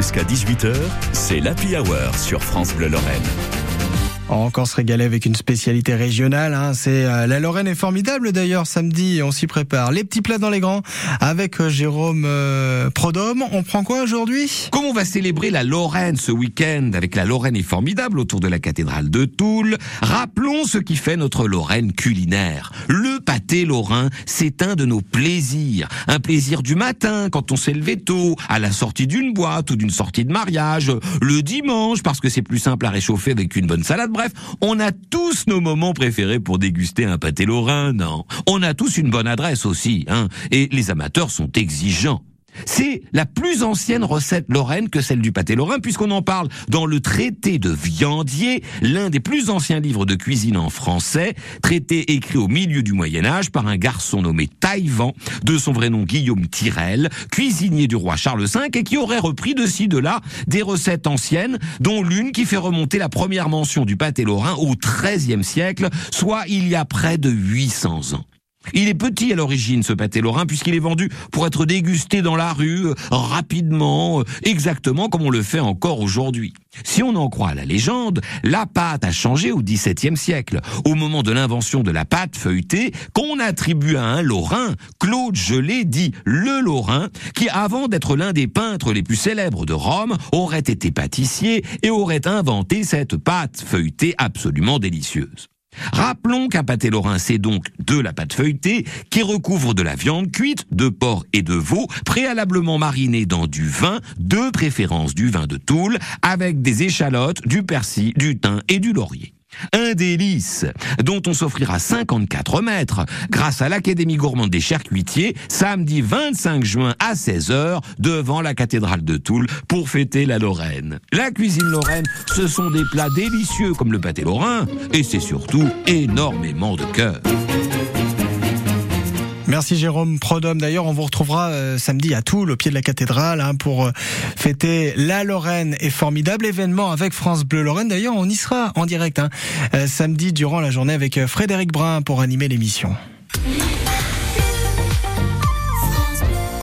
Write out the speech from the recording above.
Jusqu'à 18h, c'est l'Happy Hour sur France Bleu Lorraine. On va encore se régaler avec une spécialité régionale. Hein. C'est euh, la Lorraine est formidable d'ailleurs samedi. On s'y prépare. Les petits plats dans les grands avec euh, Jérôme euh, Prodhomme. On prend quoi aujourd'hui? Comme on va célébrer la Lorraine ce week-end? Avec la Lorraine est formidable autour de la cathédrale de Toul, rappelons ce qui fait notre Lorraine culinaire. Le pâté lorrain, c'est un de nos plaisirs. Un plaisir du matin quand on s'est levé tôt, à la sortie d'une boîte ou d'une sortie de mariage, le dimanche parce que c'est plus simple à réchauffer avec une bonne salade Bref, on a tous nos moments préférés pour déguster un pâté lorrain, non? On a tous une bonne adresse aussi, hein Et les amateurs sont exigeants. C'est la plus ancienne recette lorraine que celle du pâté lorrain, puisqu'on en parle dans le traité de Viandier, l'un des plus anciens livres de cuisine en français, traité écrit au milieu du Moyen Âge par un garçon nommé Taïvan, de son vrai nom Guillaume Tirel, cuisinier du roi Charles V, et qui aurait repris de ci, de là des recettes anciennes, dont l'une qui fait remonter la première mention du pâté lorrain au XIIIe siècle, soit il y a près de 800 ans. Il est petit à l'origine, ce pâté lorrain, puisqu'il est vendu pour être dégusté dans la rue, euh, rapidement, euh, exactement comme on le fait encore aujourd'hui. Si on en croit la légende, la pâte a changé au XVIIe siècle, au moment de l'invention de la pâte feuilletée, qu'on attribue à un Lorrain, Claude Gelé dit le Lorrain, qui avant d'être l'un des peintres les plus célèbres de Rome, aurait été pâtissier et aurait inventé cette pâte feuilletée absolument délicieuse. Rappelons qu'un pâté lorrain, c'est donc de la pâte feuilletée qui recouvre de la viande cuite, de porc et de veau, préalablement marinée dans du vin, de préférence du vin de Toul, avec des échalotes, du persil, du thym et du laurier. Un délice dont on s'offrira 54 mètres grâce à l'Académie gourmande des charcutiers samedi 25 juin à 16h devant la cathédrale de Toul pour fêter la Lorraine. La cuisine lorraine, ce sont des plats délicieux comme le pâté lorrain et c'est surtout énormément de cœur. Merci Jérôme Prodhomme. D'ailleurs, on vous retrouvera euh, samedi à Toul, au pied de la cathédrale, hein, pour euh, fêter la Lorraine et formidable événement avec France Bleu Lorraine. D'ailleurs, on y sera en direct hein, euh, samedi durant la journée avec Frédéric Brun pour animer l'émission.